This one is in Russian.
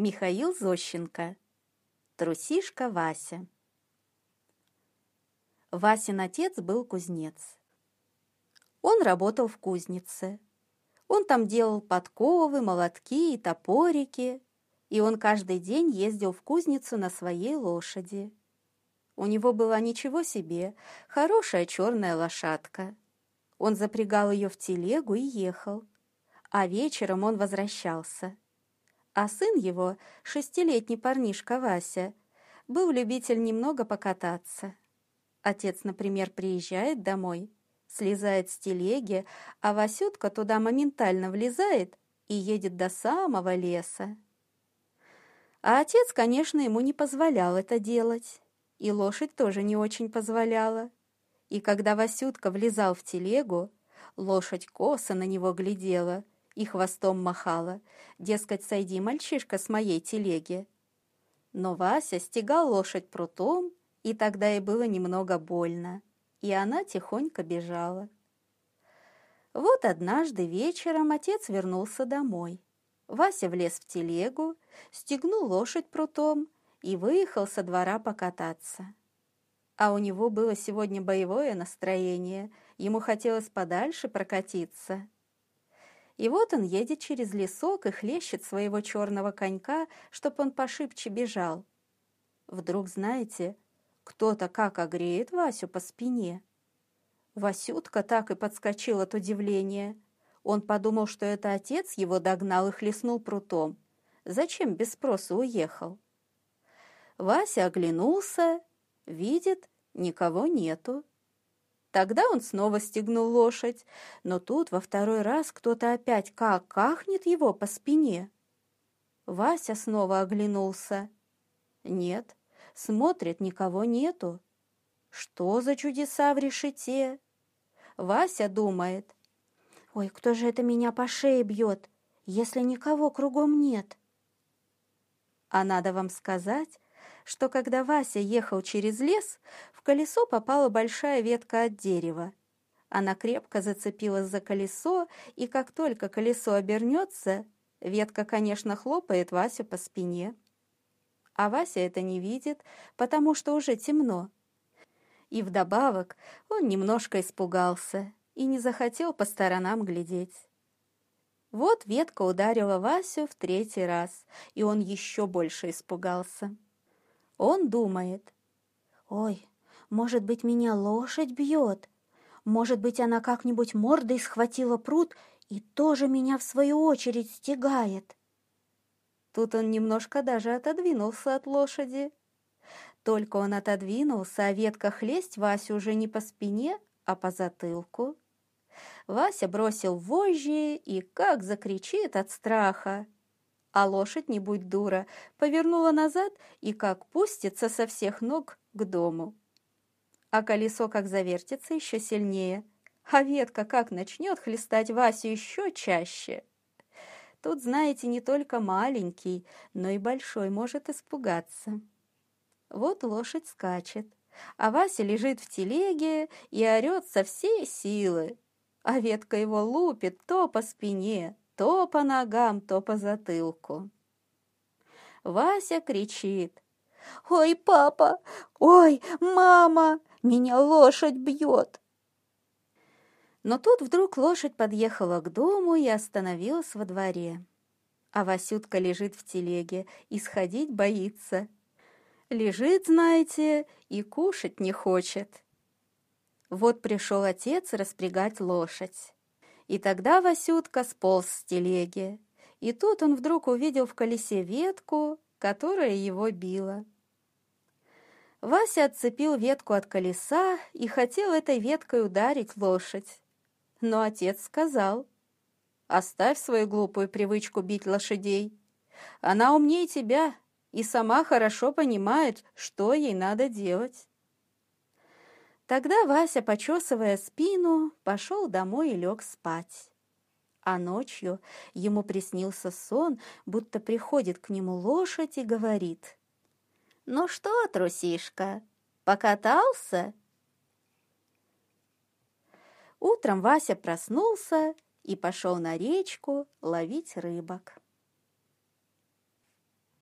Михаил Зощенко. Трусишка Вася. Васин отец был кузнец. Он работал в кузнице. Он там делал подковы, молотки и топорики, и он каждый день ездил в кузницу на своей лошади. У него была ничего себе, хорошая черная лошадка. Он запрягал ее в телегу и ехал, а вечером он возвращался – а сын его, шестилетний парнишка Вася, был любитель немного покататься. Отец, например, приезжает домой, слезает с телеги, а Васютка туда моментально влезает и едет до самого леса. А отец, конечно, ему не позволял это делать, и лошадь тоже не очень позволяла. И когда Васютка влезал в телегу, лошадь косо на него глядела — и хвостом махала. Дескать, сойди, мальчишка, с моей телеги. Но Вася стегал лошадь прутом, и тогда ей было немного больно, и она тихонько бежала. Вот однажды вечером отец вернулся домой. Вася влез в телегу, стегнул лошадь прутом и выехал со двора покататься. А у него было сегодня боевое настроение, ему хотелось подальше прокатиться. И вот он едет через лесок и хлещет своего черного конька, чтоб он пошибче бежал. Вдруг, знаете, кто-то как огреет Васю по спине. Васютка так и подскочил от удивления. Он подумал, что это отец его догнал и хлестнул прутом. Зачем без спроса уехал? Вася оглянулся, видит, никого нету. Тогда он снова стегнул лошадь, но тут во второй раз кто-то опять как кахнет его по спине. Вася снова оглянулся. Нет, смотрит, никого нету. Что за чудеса в решете? Вася думает. Ой, кто же это меня по шее бьет, если никого кругом нет? А надо вам сказать, что когда Вася ехал через лес, в колесо попала большая ветка от дерева. Она крепко зацепилась за колесо, и как только колесо обернется, ветка, конечно, хлопает Васю по спине. А Вася это не видит, потому что уже темно. И вдобавок он немножко испугался и не захотел по сторонам глядеть. Вот ветка ударила Васю в третий раз, и он еще больше испугался. Он думает, «Ой, может быть, меня лошадь бьет? Может быть, она как-нибудь мордой схватила пруд и тоже меня в свою очередь стегает?» Тут он немножко даже отодвинулся от лошади. Только он отодвинулся, а ветка хлесть Васю уже не по спине, а по затылку. Вася бросил вожжи и как закричит от страха. А лошадь, не будь дура, повернула назад и как пустится со всех ног к дому. А колесо как завертится еще сильнее, а ветка как начнет хлестать Васю еще чаще. Тут, знаете, не только маленький, но и большой может испугаться. Вот лошадь скачет, а Вася лежит в телеге и орет со всей силы, а ветка его лупит то по спине, то по ногам, то по затылку. Вася кричит. «Ой, папа! Ой, мама! Меня лошадь бьет!» Но тут вдруг лошадь подъехала к дому и остановилась во дворе. А Васютка лежит в телеге и сходить боится. Лежит, знаете, и кушать не хочет. Вот пришел отец распрягать лошадь. И тогда Васютка сполз с телеги. И тут он вдруг увидел в колесе ветку, которая его била. Вася отцепил ветку от колеса и хотел этой веткой ударить лошадь. Но отец сказал, «Оставь свою глупую привычку бить лошадей. Она умнее тебя и сама хорошо понимает, что ей надо делать». Тогда Вася, почесывая спину, пошел домой и лег спать. А ночью ему приснился сон, будто приходит к нему лошадь и говорит. «Ну что, трусишка, покатался?» Утром Вася проснулся и пошел на речку ловить рыбок.